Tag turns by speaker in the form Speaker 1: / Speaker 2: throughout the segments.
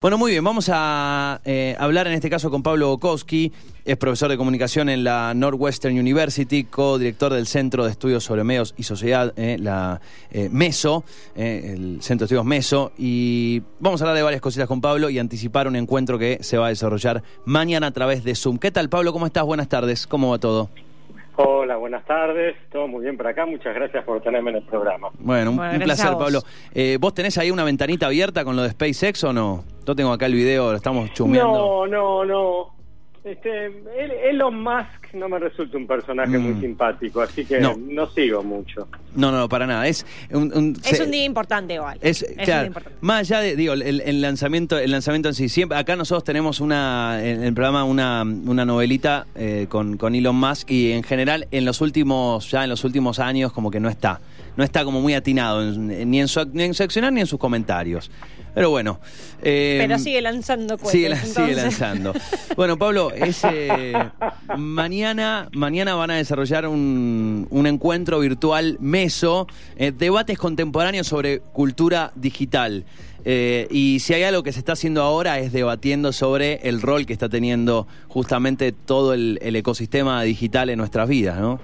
Speaker 1: Bueno, muy bien, vamos a eh, hablar en este caso con Pablo Bokowski, es profesor de comunicación en la Northwestern University, co-director del Centro de Estudios sobre Medios y Sociedad, eh, la eh, MESO, el Centro de Estudios MESO, y vamos a hablar de varias cositas con Pablo y anticipar un encuentro que se va a desarrollar mañana a través de Zoom. ¿Qué tal, Pablo? ¿Cómo estás? Buenas tardes. ¿Cómo va todo?
Speaker 2: Hola, buenas tardes. Todo muy bien por acá. Muchas gracias por tenerme en el programa.
Speaker 1: Bueno, un, placer, Pablo. Eh, ¿Vos tenés ahí una ventanita abierta con lo de SpaceX o no? Yo tengo acá el video, lo estamos chumeando.
Speaker 2: No, no, no. Este, Elon Musk no me resulta un personaje muy mm. simpático, así que no. sigo mucho.
Speaker 1: No, no, para nada. Es un,
Speaker 3: es un día importante igual.
Speaker 1: Es, claro, más allá de, digo, el, lanzamiento, el lanzamiento en sí. Siempre, acá nosotros tenemos una, en el programa una, una novelita eh, con, con Elon Musk y en general en los últimos, ya en los últimos años como que no está no está como muy atinado ni, en su, ni en su accionar ni en sus comentarios. Pero bueno.
Speaker 3: Eh, Pero sigue lanzando
Speaker 1: Sigue, sigue lanzando. bueno, Pablo, mañana, mañana van a desarrollar un, un encuentro virtual MESO, eh, debates contemporáneos sobre cultura digital. Eh, y si hay algo que se está haciendo ahora es debatiendo sobre el rol que está teniendo justamente todo el, el ecosistema digital en nuestras vidas, ¿no?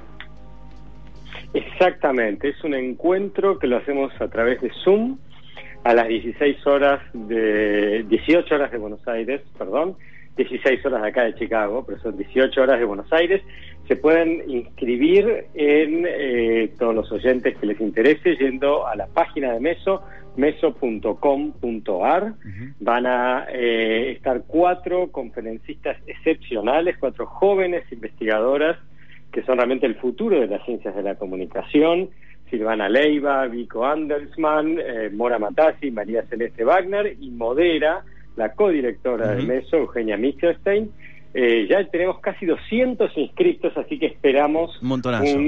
Speaker 2: Exactamente, es un encuentro que lo hacemos a través de Zoom a las 16 horas de 18 horas de Buenos Aires, perdón, 16 horas de acá de Chicago, pero son 18 horas de Buenos Aires. Se pueden inscribir en eh, todos los oyentes que les interese yendo a la página de Meso, meso.com.ar. Van a eh, estar cuatro conferencistas excepcionales, cuatro jóvenes investigadoras que son realmente el futuro de las ciencias de la comunicación, Silvana Leiva, Vico Andersman, eh, Mora Matasi, María Celeste Wagner y modera la codirectora de MESO, Eugenia Michelstein. Eh, ya tenemos casi 200 inscritos, así que esperamos
Speaker 1: un,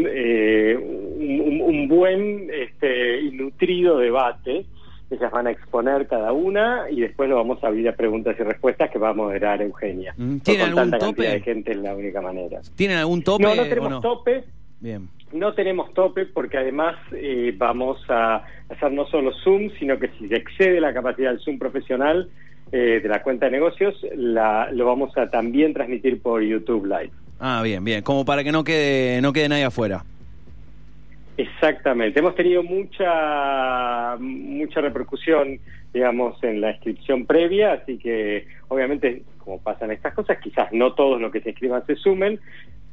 Speaker 2: eh, un, buen este, y nutrido debate ellas van a exponer cada una y después lo vamos a abrir a preguntas y respuestas que va a moderar Eugenia.
Speaker 1: Mm, ¿Tienen algún
Speaker 2: tanta
Speaker 1: tope?
Speaker 2: de gente es la única manera.
Speaker 1: ¿Tienen algún tope?
Speaker 2: No, no tenemos tope. Bien. No tenemos tope porque además eh, vamos a hacer no solo Zoom, sino que si se excede la capacidad del Zoom profesional eh, de la cuenta de negocios, la, lo vamos a también transmitir por YouTube Live.
Speaker 1: Ah, bien, bien. Como para que no quede, no quede nadie afuera.
Speaker 2: Exactamente. Hemos tenido mucha mucha repercusión, digamos, en la inscripción previa, así que obviamente, como pasan estas cosas, quizás no todos los que se inscriban se sumen,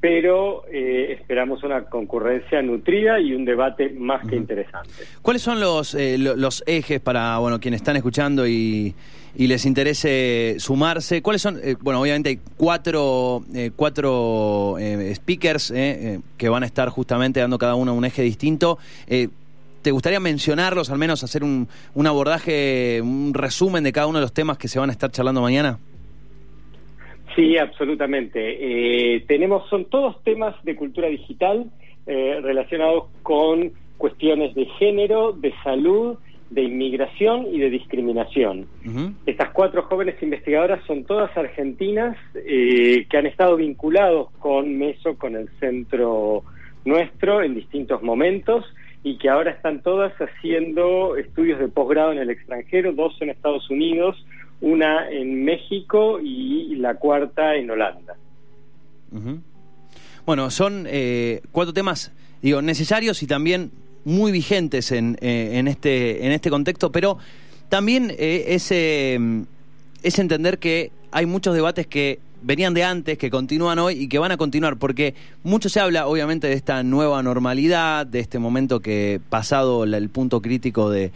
Speaker 2: pero eh, esperamos una concurrencia nutrida y un debate más que interesante.
Speaker 1: ¿Cuáles son los, eh, los ejes para bueno quienes están escuchando y, y les interese sumarse? ¿Cuáles son? Eh, bueno, obviamente hay cuatro, cuatro speakers que van a estar justamente dando cada uno un eje distinto. ¿Te gustaría mencionarlos, al menos hacer un, un abordaje, un resumen de cada uno de los temas que se van a estar charlando mañana?
Speaker 2: Sí, absolutamente. Eh, tenemos, son todos temas de cultura digital eh, relacionados con cuestiones de género, de salud, de inmigración y de discriminación. Estas cuatro jóvenes investigadoras son todas argentinas eh, que han estado vinculados con MESO, con el centro nuestro en distintos momentos y que ahora están todas haciendo estudios de posgrado en el extranjero, dos en Estados Unidos, una en México y la cuarta en Holanda.
Speaker 1: Bueno, son eh, cuatro temas, digo, necesarios y también muy vigentes en, eh, en, este, en este contexto, pero también eh, es, es entender que hay muchos debates que venían de antes, que continúan hoy y que van a continuar, porque mucho se habla, obviamente, de esta nueva normalidad, de este momento que pasado el punto crítico de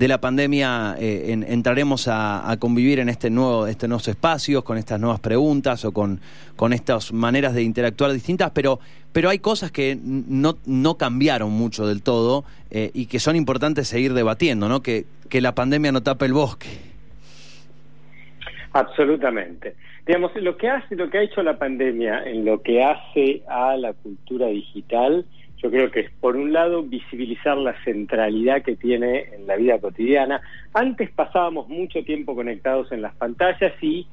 Speaker 1: de la pandemia eh, entraremos a, convivir en este nuevo, este nuevos espacios, con estas nuevas preguntas o con, con estas maneras de interactuar distintas, pero, pero hay cosas que no, no cambiaron mucho del todo eh, y que son importantes seguir debatiendo, ¿no? Que, que la pandemia no tape el bosque.
Speaker 2: Absolutamente. Digamos, lo que hace, lo que ha hecho la pandemia en lo que hace a la cultura digital yo creo que es, por un lado, visibilizar la centralidad que tiene en la vida cotidiana. Antes pasábamos mucho tiempo conectados en las pantallas y,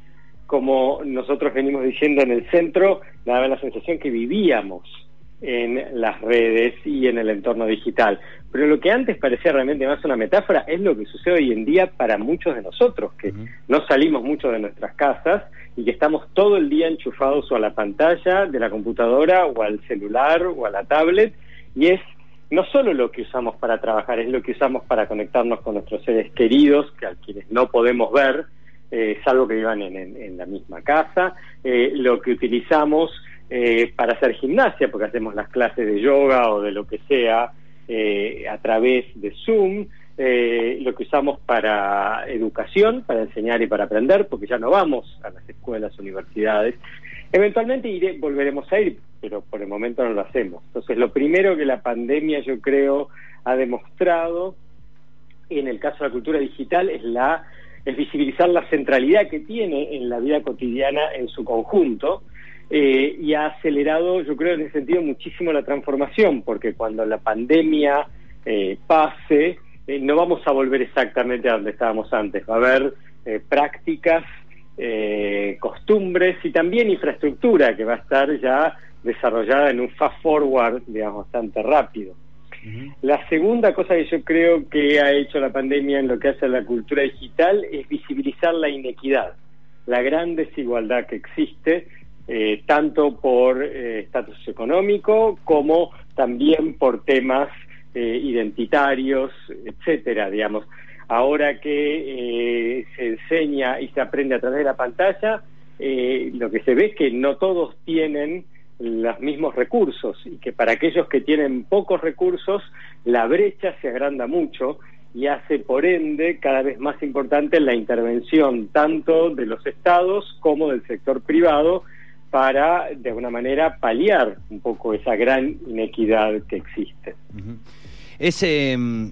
Speaker 2: como nosotros venimos diciendo en el centro, daba la sensación que vivíamos en las redes y en el entorno digital. Pero lo que antes parecía realmente más una metáfora es lo que sucede hoy en día para muchos de nosotros, que no salimos mucho de nuestras casas y que estamos todo el día enchufados o a la pantalla de la computadora o al celular o a la tablet y es no solo lo que usamos para trabajar, es lo que usamos para conectarnos con nuestros seres queridos, que a quienes no podemos ver, eh, salvo que vivan en, la misma casa, eh, lo que utilizamos eh, para hacer gimnasia, porque hacemos las clases de yoga o de lo que sea a través de Zoom, lo que usamos para educación, para enseñar y para aprender, porque ya no vamos a las escuelas, universidades. Eventualmente volveremos a ir, pero por el momento no lo hacemos. Entonces, lo primero que la pandemia, yo creo, ha demostrado en el caso de la cultura digital es la es visibilizar la centralidad que tiene en la vida cotidiana en su conjunto eh, y ha acelerado, yo creo, en ese sentido muchísimo la transformación, porque cuando la pandemia eh, pase, eh, no vamos a volver exactamente a donde estábamos antes. Va a haber prácticas, costumbres y también infraestructura que va a estar ya desarrollada en un fast forward, digamos, bastante rápido. La segunda cosa que yo creo que ha hecho la pandemia en lo que hace a la cultura digital es visibilizar la inequidad, la gran desigualdad que existe, eh, tanto por eh, estatus económico como también por temas eh, identitarios, etcétera, digamos. Ahora que se enseña y se aprende a través de la pantalla, lo que se ve es que no todos tienen los mismos recursos y que para aquellos que tienen pocos recursos la brecha se agranda mucho y hace por ende cada vez más importante la intervención tanto de los estados como del sector privado para de alguna manera paliar un poco esa gran inequidad que existe.
Speaker 1: Ese mm,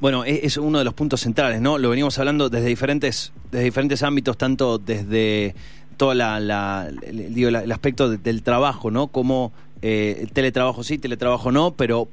Speaker 1: bueno, e-, es uno de los puntos centrales, ¿no? Lo venimos hablando desde diferentes, desde diferentes ámbitos, tanto desde todo la, digo, el aspecto del trabajo, ¿no? Como eh, teletrabajo sí, teletrabajo no, pero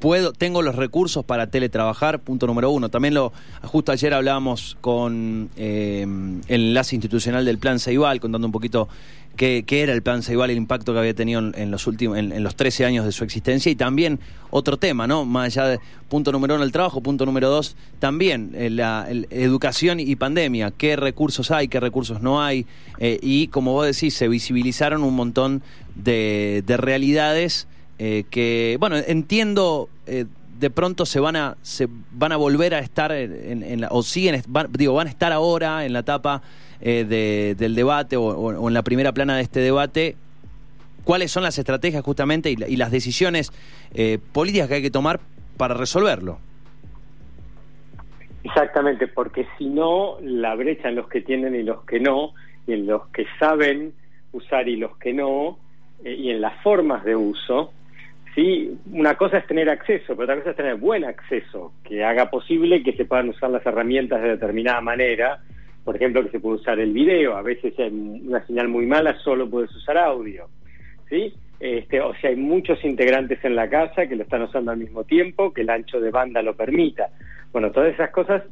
Speaker 1: puedo, tengo los recursos para teletrabajar, punto número uno. También lo, justo ayer hablábamos con eh, el enlace institucional del Plan Ceibal, contando un poquito qué, era el Plan Ceibal, el impacto que había tenido en, los últimos, en, los 13 años de su existencia, y también otro tema, ¿no? Más allá de punto número uno, el trabajo, punto número dos, también eh, la educación y pandemia, qué recursos hay, qué recursos no hay, eh, y como vos decís, se visibilizaron un montón de, realidades eh, que, bueno, entiendo de pronto se van a se van a volver a estar en, la, o siguen digo van a estar ahora en la etapa eh, del debate o, en la primera plana de este debate, cuáles son las estrategias justamente y, las decisiones eh, políticas que hay que tomar para resolverlo.
Speaker 2: Exactamente, porque si no, la brecha en los que tienen y los que no, y en los que saben usar y los que no, eh, y en las formas de uso, ¿sí? Una cosa es tener acceso, pero otra cosa es tener buen acceso, que haga posible que se puedan usar las herramientas de determinada manera por ejemplo, que se puede usar el video, a veces hay una señal muy mala, solo puedes usar audio, ¿sí? Este, o sea, hay muchos integrantes en la casa que lo están usando al mismo tiempo, que el ancho de banda lo permita. Bueno, todas esas cosas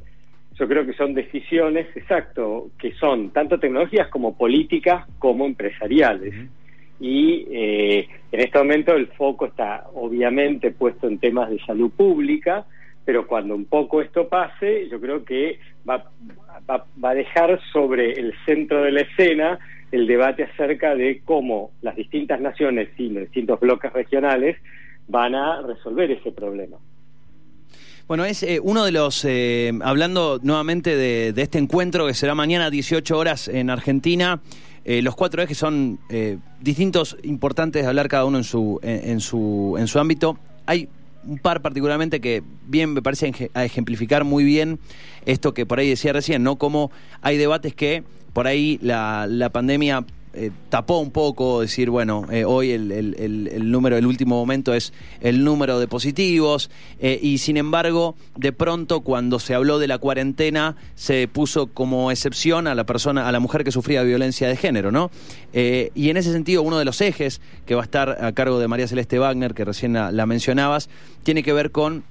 Speaker 2: yo creo que son decisiones, exacto, que son tanto tecnologías como políticas como empresariales. Y eh, en este momento el foco está obviamente puesto en temas de salud pública, pero cuando un poco esto pase, yo creo que va, va, a dejar sobre el centro de la escena el debate acerca de cómo las distintas naciones y los distintos bloques regionales van a resolver ese problema.
Speaker 1: Bueno, es eh, uno de los, eh, hablando nuevamente de, este encuentro que será mañana a 18 horas en Argentina, eh, los cuatro ejes son distintos, importantes de hablar cada uno en su, en, su, en su ámbito. Hay un par particularmente que bien me parece a ejemplificar muy bien esto que por ahí decía recién, ¿no? Como hay debates que por ahí la, la pandemia eh, tapó un poco, decir, bueno, eh, hoy el, el, número, el último momento es el número de positivos, eh, y sin embargo, de pronto cuando se habló de la cuarentena, se puso como excepción a la persona, a la mujer que sufría violencia de género, ¿no? y en ese sentido, uno de los ejes que va a estar a cargo de María Celeste Wagner, que recién la mencionabas, tiene que ver con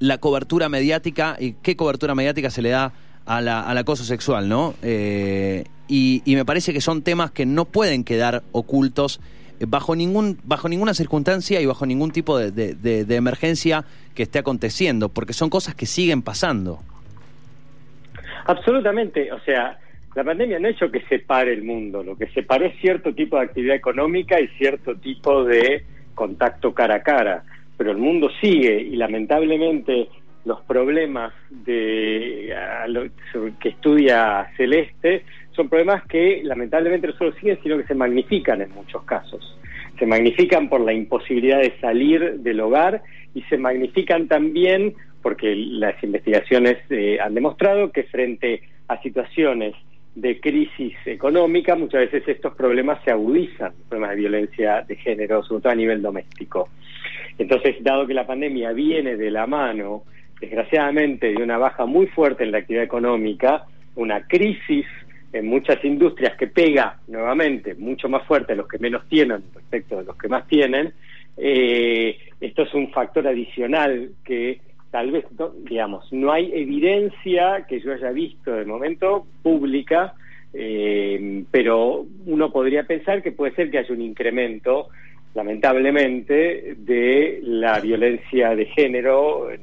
Speaker 1: la cobertura mediática y qué cobertura mediática se le da a la, al acoso sexual, ¿no? Y, me parece que son temas que no pueden quedar ocultos bajo ningún bajo ninguna circunstancia y bajo ningún tipo de, de, emergencia que esté aconteciendo, porque son cosas que siguen pasando.
Speaker 2: Absolutamente, o sea, la pandemia no ha hecho que separe el mundo, lo que separó es cierto tipo de actividad económica y cierto tipo de contacto cara a cara, pero el mundo sigue y lamentablemente los problemas de que estudia Celeste son problemas que lamentablemente no solo siguen, sino que se magnifican en muchos casos. Se magnifican por la imposibilidad de salir del hogar y se magnifican también porque las investigaciones eh, han demostrado que frente a situaciones de crisis económica, muchas veces estos problemas se agudizan, problemas de violencia de género, sobre todo a nivel doméstico. Entonces, dado que la pandemia viene de la mano, desgraciadamente, de una baja muy fuerte en la actividad económica, una crisis en muchas industrias que pega nuevamente mucho más fuerte a los que menos tienen respecto a los que más tienen, eh, esto es un factor adicional que tal vez, digamos, no hay evidencia que yo haya visto de momento pública, eh, pero uno podría pensar que puede ser que haya un incremento, lamentablemente, de la violencia de género eh,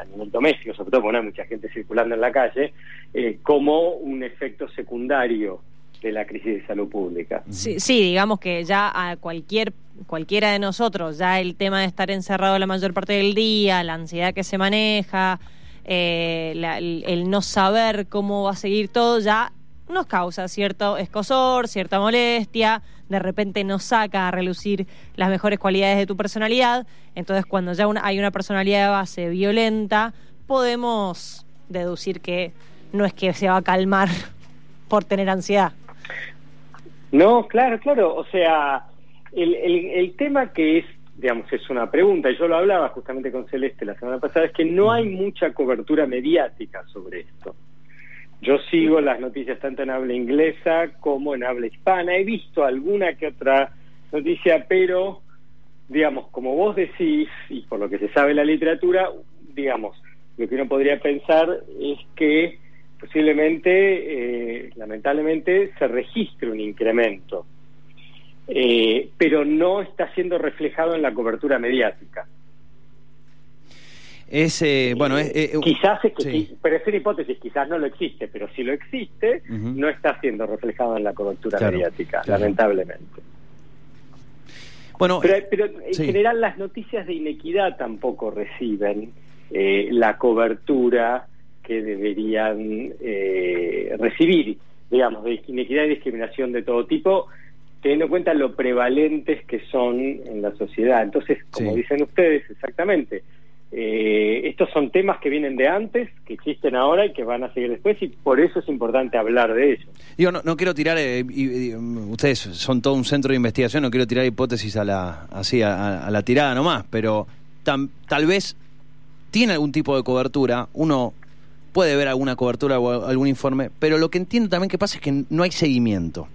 Speaker 2: a nivel doméstico, sobre todo porque hay mucha gente circulando en la calle, eh, como un efecto secundario de la crisis de salud pública.
Speaker 3: Sí, sí, digamos que ya a cualquier cualquiera de nosotros, ya el tema de estar encerrado la mayor parte del día, la ansiedad que se maneja, eh, el, no saber cómo va a seguir todo, ya nos causa cierto escosor, cierta molestia, de repente nos saca a relucir las mejores cualidades de tu personalidad. Entonces, cuando ya hay una personalidad de base violenta, podemos deducir que no es que se va a calmar por tener ansiedad.
Speaker 2: No, claro, claro. O sea, el, el, tema que es, digamos, es una pregunta, y yo lo hablaba justamente con Celeste la semana pasada, es que no hay mucha cobertura mediática sobre esto. Yo sigo las noticias tanto en habla inglesa como en habla hispana. He visto alguna que otra noticia, pero, digamos, como vos decís, y por lo que se sabe la literatura, digamos, lo que uno podría pensar es que posiblemente, eh, lamentablemente, se registre un incremento eh, pero no está siendo reflejado en la cobertura mediática.
Speaker 1: Es, eh, bueno,
Speaker 2: eh, quizás, es que, pero es una hipótesis, quizás no lo existe, pero si lo existe, no está siendo reflejado en la cobertura mediática, lamentablemente. Bueno, pero, en general las noticias de inequidad tampoco reciben la cobertura que deberían recibir, digamos, de inequidad y discriminación de todo tipo teniendo en cuenta lo prevalentes que son en la sociedad. Entonces, como dicen ustedes, exactamente, eh, estos son temas que vienen de antes, que existen ahora y que van a seguir después, y por eso es importante hablar de ellos.
Speaker 1: Digo, no, quiero tirar, eh, ustedes son todo un centro de investigación, no quiero tirar hipótesis a la, así, a, la tirada nomás, pero tal vez tiene algún tipo de cobertura, uno puede ver alguna cobertura o algún informe, pero lo que entiendo también que pasa es que no hay seguimiento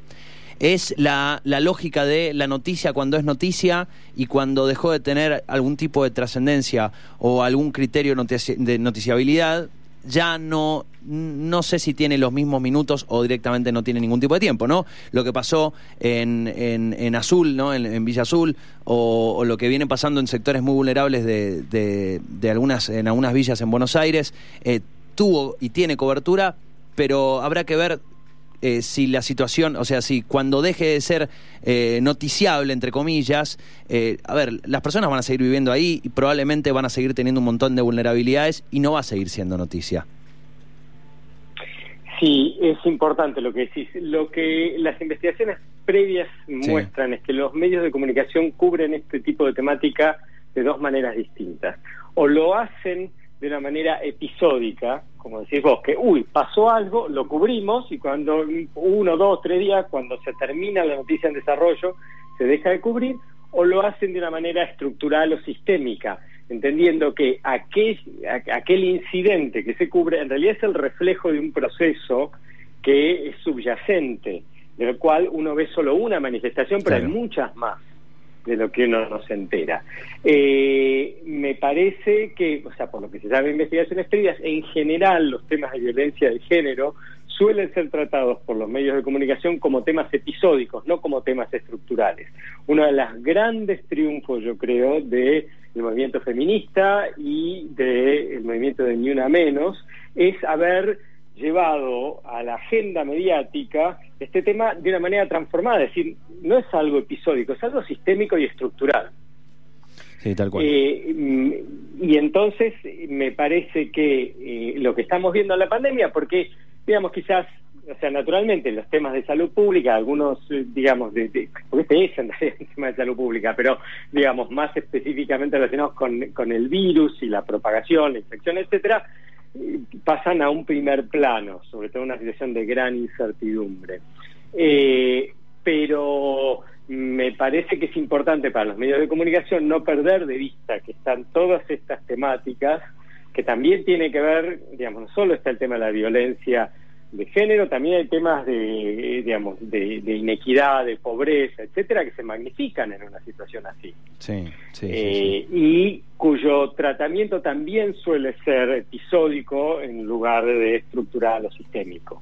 Speaker 1: es la, la, lógica de la noticia cuando es noticia y cuando dejó de tener algún tipo de trascendencia o algún criterio de noticiabilidad, ya no, no sé si tiene los mismos minutos o directamente no tiene ningún tipo de tiempo, ¿no? Lo que pasó en, en, Azul, ¿no? En, Villa Azul, o, lo que viene pasando en sectores muy vulnerables de, de, algunas, en algunas villas en Buenos Aires, eh, tuvo y tiene cobertura, pero habrá que ver eh, si la situación, o sea, si cuando deje de ser eh, noticiable, entre comillas, eh, a ver, las personas van a seguir viviendo ahí y probablemente van a seguir teniendo un montón de vulnerabilidades y no va a seguir siendo noticia.
Speaker 2: Sí, es importante lo que decís. Lo que las investigaciones previas muestran es que los medios de comunicación cubren este tipo de temática de dos maneras distintas. O lo hacen de una manera episódica, como decís vos, que, uy, pasó algo, lo cubrimos y cuando uno, dos, tres días, cuando se termina la noticia en desarrollo, se deja de cubrir, o lo hacen de una manera estructural o sistémica, entendiendo que aquel, aquel incidente que se cubre en realidad es el reflejo de un proceso que es subyacente, del cual uno ve solo una manifestación, pero hay muchas más de lo que uno no se entera. Eh, me parece que, o sea, por lo que se sabe investigaciones previas, en general los temas de violencia de género suelen ser tratados por los medios de comunicación como temas episódicos, no como temas estructurales. Uno de los grandes triunfos, yo creo, del movimiento feminista y del movimiento de Ni Una Menos es haber llevado a la agenda mediática este tema de una manera transformada, es decir, no es algo episódico, es algo sistémico y estructural.
Speaker 1: Sí, tal cual.
Speaker 2: Eh, mm, y entonces me parece que eh, lo que estamos viendo en la pandemia, porque, digamos, quizás, o sea, naturalmente los temas de salud pública, algunos, eh, digamos, de, de, porque este es el tema de salud pública, pero, digamos, más específicamente relacionados con, con el virus y la propagación, la infección, etcétera, pasan a un primer plano, sobre todo en una situación de gran incertidumbre. Eh, pero me parece que es importante para los medios de comunicación no perder de vista que están todas estas temáticas que también tiene que ver, digamos, no solo está el tema de la violencia de género, también hay temas de, digamos, de, de inequidad, de pobreza, etcétera, que se magnifican en una situación así.
Speaker 1: Sí, sí,
Speaker 2: eh,
Speaker 1: sí, sí.
Speaker 2: Y cuyo tratamiento también suele ser episódico en lugar de estructural o sistémico.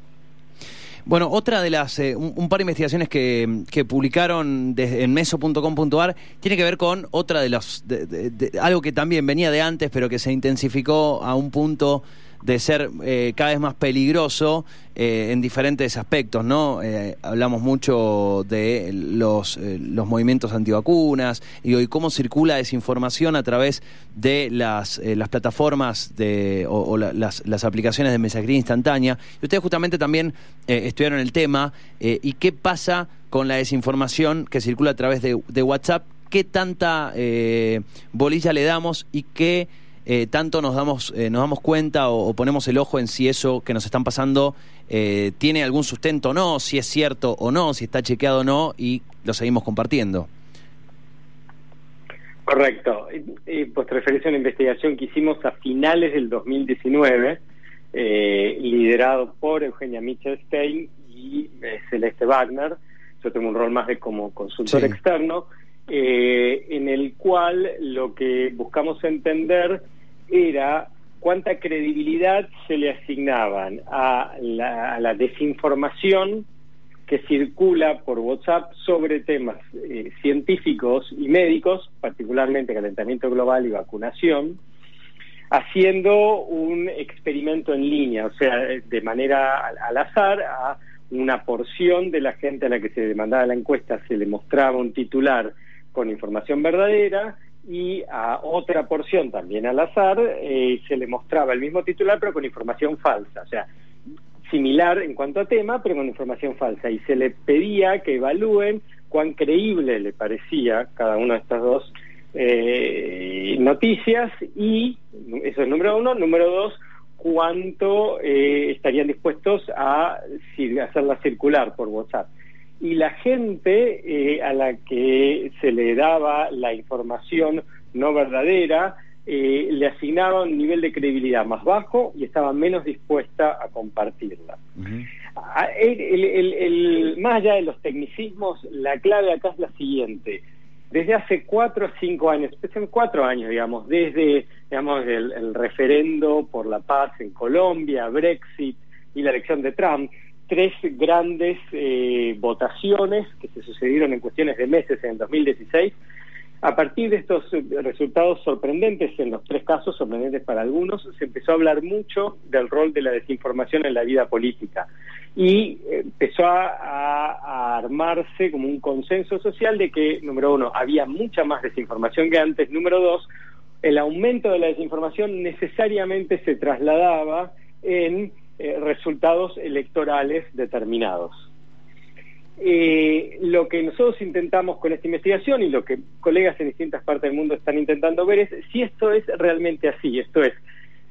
Speaker 1: Bueno, otra de las, eh, un, un, par de investigaciones que, que publicaron desde, en meso.com.ar tiene que ver con otra de los, de, de, de, algo que también venía de antes, pero que se intensificó a un punto de ser eh, cada vez más peligroso eh, en diferentes aspectos, ¿no? Eh, hablamos mucho de los, eh, los movimientos antivacunas y hoy cómo circula desinformación a través de las, las plataformas de, o, la, las, las, aplicaciones de mensajería instantánea. Y ustedes justamente también estudiaron el tema y qué pasa con la desinformación que circula a través de, de WhatsApp, qué tanta bolilla le damos y qué eh, tanto nos damos, eh, nos damos cuenta o, o, ponemos el ojo en si eso que nos están pasando eh, tiene algún sustento o no, si es cierto o no, si está chequeado o no, y lo seguimos compartiendo.
Speaker 2: Correcto. Eh, pues te referís a una investigación que hicimos a finales del 2019, eh, liderado por Eugenia Michelstein y eh, Celeste Wagner. Yo tengo un rol más de como consultor sí. externo, eh, en el cual lo que buscamos entender era cuánta credibilidad se le asignaban a la, desinformación que circula por WhatsApp sobre temas eh, científicos y médicos, particularmente calentamiento global y vacunación, haciendo un experimento en línea, o sea, de manera al, al azar a una porción de la gente a la que se demandaba la encuesta se le mostraba un titular con información verdadera y a otra porción también al azar eh, se le mostraba el mismo titular pero con información falsa, o sea, similar en cuanto a tema pero con información falsa. Y se le pedía que evalúen cuán creíble le parecía cada una de estas dos eh, noticias y eso es número uno, número dos cuánto eh, estarían dispuestos a, hacerla circular por WhatsApp y la gente eh, a la que se le daba la información no verdadera eh, le asignaba un nivel de credibilidad más bajo y estaba menos dispuesta a compartirla. Uh -huh. el, el, el, más allá de los tecnicismos, la clave acá es la siguiente. Desde hace cuatro o cinco años, cuatro años, digamos, desde digamos, el, el referendo por la paz en Colombia, Brexit y la elección de Trump, tres grandes eh, votaciones que se sucedieron en cuestiones de meses en el 2016. A partir de estos resultados sorprendentes, en los tres casos sorprendentes para algunos, se empezó a hablar mucho del rol de la desinformación en la vida política y empezó a, a, a armarse como un consenso social de que, número uno, había mucha más desinformación que antes, número dos, el aumento de la desinformación necesariamente se trasladaba en eh, resultados electorales determinados. Eh, lo que nosotros intentamos con esta investigación y lo que colegas en distintas partes del mundo están intentando ver es si esto es realmente así, esto es,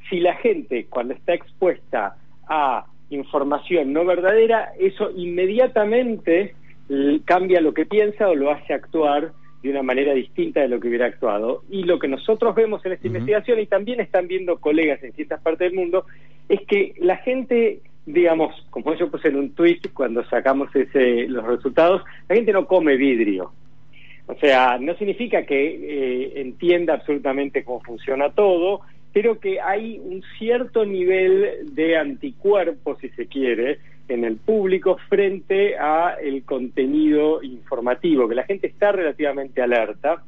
Speaker 2: si la gente cuando está expuesta a información no verdadera, eso inmediatamente cambia lo que piensa o lo hace actuar de una manera distinta de lo que hubiera actuado. Y lo que nosotros vemos en esta uh -huh. investigación, y también están viendo colegas en distintas partes del mundo, es que la gente, digamos, como yo puse en un tweet cuando sacamos ese, los resultados, la gente no come vidrio. O sea, no significa que eh, entienda absolutamente cómo funciona todo, pero que hay un cierto nivel de anticuerpos, si se quiere, en el público frente a el contenido informativo, que la gente está relativamente alerta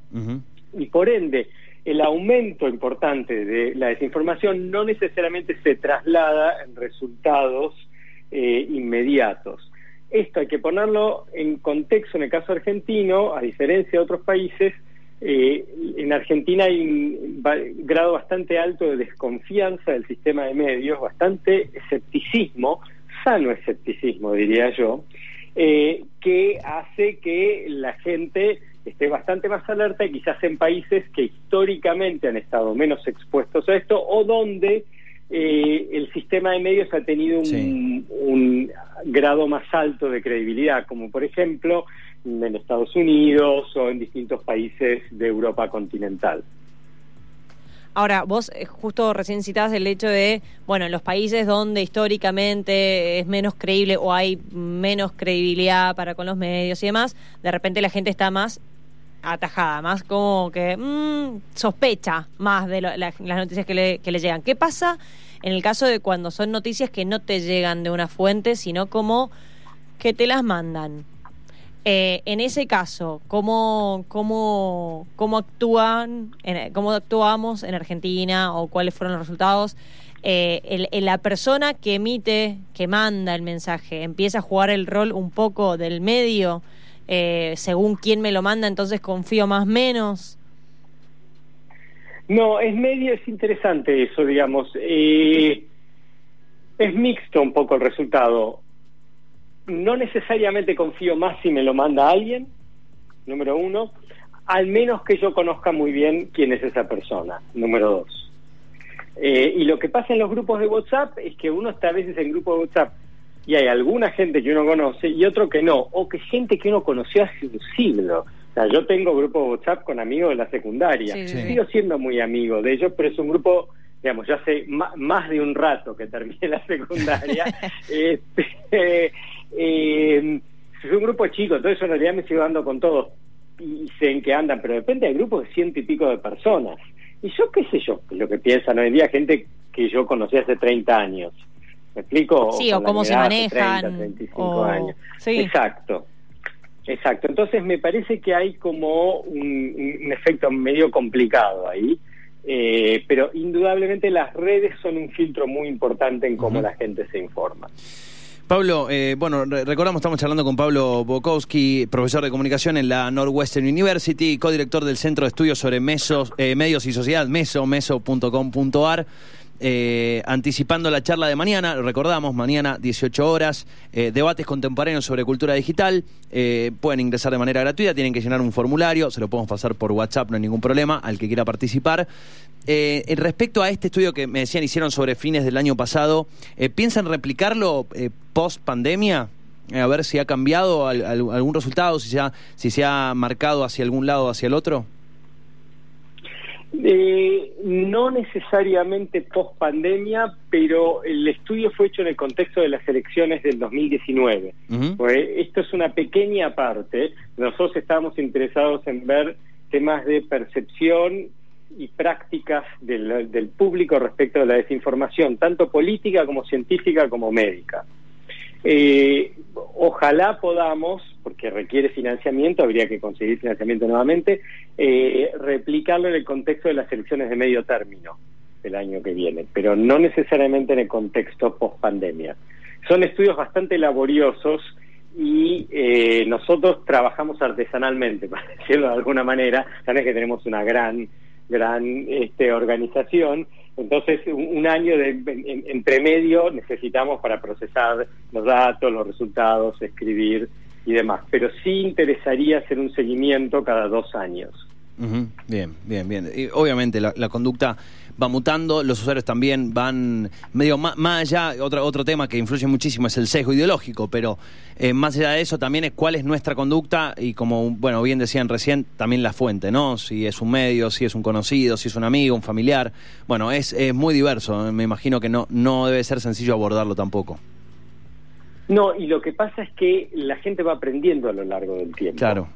Speaker 2: y por ende el aumento importante de la desinformación no necesariamente se traslada en resultados eh, inmediatos. Esto hay que ponerlo en contexto en el caso argentino, a diferencia de otros países, eh, en Argentina hay un grado bastante alto de desconfianza del sistema de medios, bastante escepticismo, sano escepticismo diría yo, eh, que hace que la gente esté bastante más alerta y quizás en países que históricamente han estado menos expuestos a esto o donde eh, el sistema de medios ha tenido un, grado más alto de credibilidad, como por ejemplo en Estados Unidos o en distintos países de Europa continental.
Speaker 3: Ahora, vos eh, justo recién citabas el hecho de, bueno, en los países donde históricamente es menos creíble o hay menos credibilidad para con los medios y demás, de repente la gente está más atajada, más como que mmm, sospecha más de las noticias que le, que le llegan. ¿Qué pasa en el caso de cuando son noticias que no te llegan de una fuente, sino como que te las mandan? Eh, en ese caso, ¿cómo, cómo, cómo actúan, en, cómo actuamos en Argentina o cuáles fueron los resultados? Eh, la persona que emite, que manda el mensaje, empieza a jugar el rol un poco del medio eh, según quién me lo manda, entonces confío más menos.
Speaker 2: No, es medio, es interesante eso, digamos. Eh, es mixto un poco el resultado. No necesariamente confío más si me lo manda alguien, número uno, al menos que yo conozca muy bien quién es esa persona, número dos. Eh, y lo que pasa en los grupos de WhatsApp es que uno está a veces en grupo de WhatsApp y hay alguna gente que uno conoce y otro que no, o que gente que uno conoció hace un siglo. O sea, yo tengo grupo de WhatsApp con amigos de la secundaria, sigo siendo muy amigo de ellos, pero es un grupo, digamos, ya hace más de un rato que terminé la secundaria. este, eh, es un grupo chico, entonces en realidad me sigo dando con todos y sé en qué andan, pero depende del grupo de ciento y pico de personas. Y yo qué sé yo, lo que piensan hoy en día, gente que yo conocí hace 30 años. ¿Me explico?
Speaker 3: Sí, o, cómo se manejan.
Speaker 2: 35 años. Exacto. Exacto. Entonces me parece que hay como un, efecto medio complicado ahí. Eh, pero indudablemente las redes son un filtro muy importante en cómo la gente se informa.
Speaker 1: Pablo, eh, bueno, recordamos, estamos charlando con Pablo Bokowski, profesor de comunicación en la Northwestern University, codirector del Centro de Estudios sobre Mesos, eh, Medios y Sociedad, meso, meso.com.ar. Eh, anticipando la charla de mañana, recordamos, mañana 18 horas, eh, debates contemporáneos sobre cultura digital, eh, pueden ingresar de manera gratuita, tienen que llenar un formulario, se lo podemos pasar por WhatsApp, no hay ningún problema, al que quiera participar. respecto a este estudio que me decían hicieron sobre fines del año pasado, ¿piensan replicarlo post pandemia? a ver si ha cambiado algún resultado, si si se ha marcado hacia algún lado o hacia el otro.
Speaker 2: Eh, no necesariamente post pandemia, pero el estudio fue hecho en el contexto de las elecciones del 2019. Pues esto es una pequeña parte. Nosotros estábamos interesados en ver temas de percepción y prácticas del, del público respecto de la desinformación, tanto política como científica como médica. Eh, ojalá podamos, porque requiere financiamiento, habría que conseguir financiamiento nuevamente, eh, replicarlo en el contexto de las elecciones de medio término del año que viene, pero no necesariamente en el contexto post pandemia. Son estudios bastante laboriosos y eh, nosotros trabajamos artesanalmente, para decirlo de alguna manera, sabes que tenemos una gran, gran este, organización entonces, un, año de, entre medio necesitamos para procesar los datos, los resultados, escribir y demás. Pero sí interesaría hacer un seguimiento cada dos años.
Speaker 1: Bien, bien, bien. Y obviamente la, conducta va mutando, los usuarios también van medio más, allá, otro, otro tema que influye muchísimo es el sesgo ideológico, pero eh, más allá de eso también es cuál es nuestra conducta y como, bueno, bien decían recién, también la fuente, ¿no? Si es un medio, si es un conocido, si es un amigo, un familiar. Bueno, es, es muy diverso, me imagino que no, no debe ser sencillo abordarlo tampoco.
Speaker 2: No, y lo que pasa es que la gente va aprendiendo a lo largo del tiempo.
Speaker 1: Claro.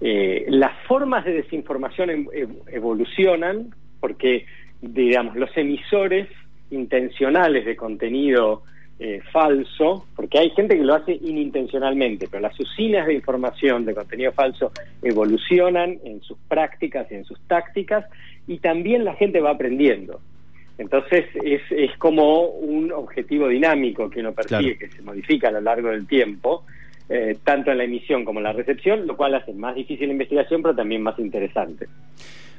Speaker 2: Eh, las formas de desinformación evolucionan porque, digamos, los emisores intencionales de contenido eh, falso, porque hay gente que lo hace inintencionalmente, pero las usinas de información de contenido falso evolucionan en sus prácticas y en sus tácticas y también la gente va aprendiendo. Entonces es, es como un objetivo dinámico que uno persigue, que se modifica a lo largo del tiempo, eh, tanto en la emisión como en la recepción, lo cual hace más difícil la investigación, pero también más interesante.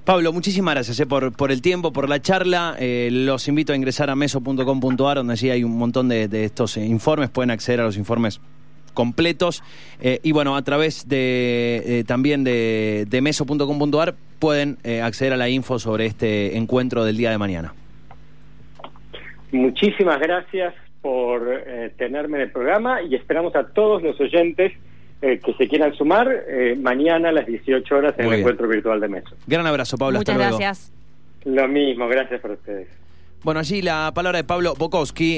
Speaker 1: Pablo, muchísimas gracias eh, por, por el tiempo, por la charla. Eh, los invito a ingresar a meso.com.ar, donde allí hay un montón de, estos eh, informes. Pueden acceder a los informes completos. y bueno, a través de también de, de meso.com.ar pueden acceder a la info sobre este encuentro del día de mañana.
Speaker 2: Muchísimas gracias por tenerme en el programa y esperamos a todos los oyentes eh, que se quieran sumar eh, mañana a las 18 horas en el encuentro virtual de Meso.
Speaker 1: Gran abrazo, Pablo.
Speaker 3: Muchas
Speaker 1: hasta
Speaker 3: gracias.
Speaker 2: Lo mismo, gracias por ustedes.
Speaker 1: Bueno, allí la palabra de Pablo Bokowski.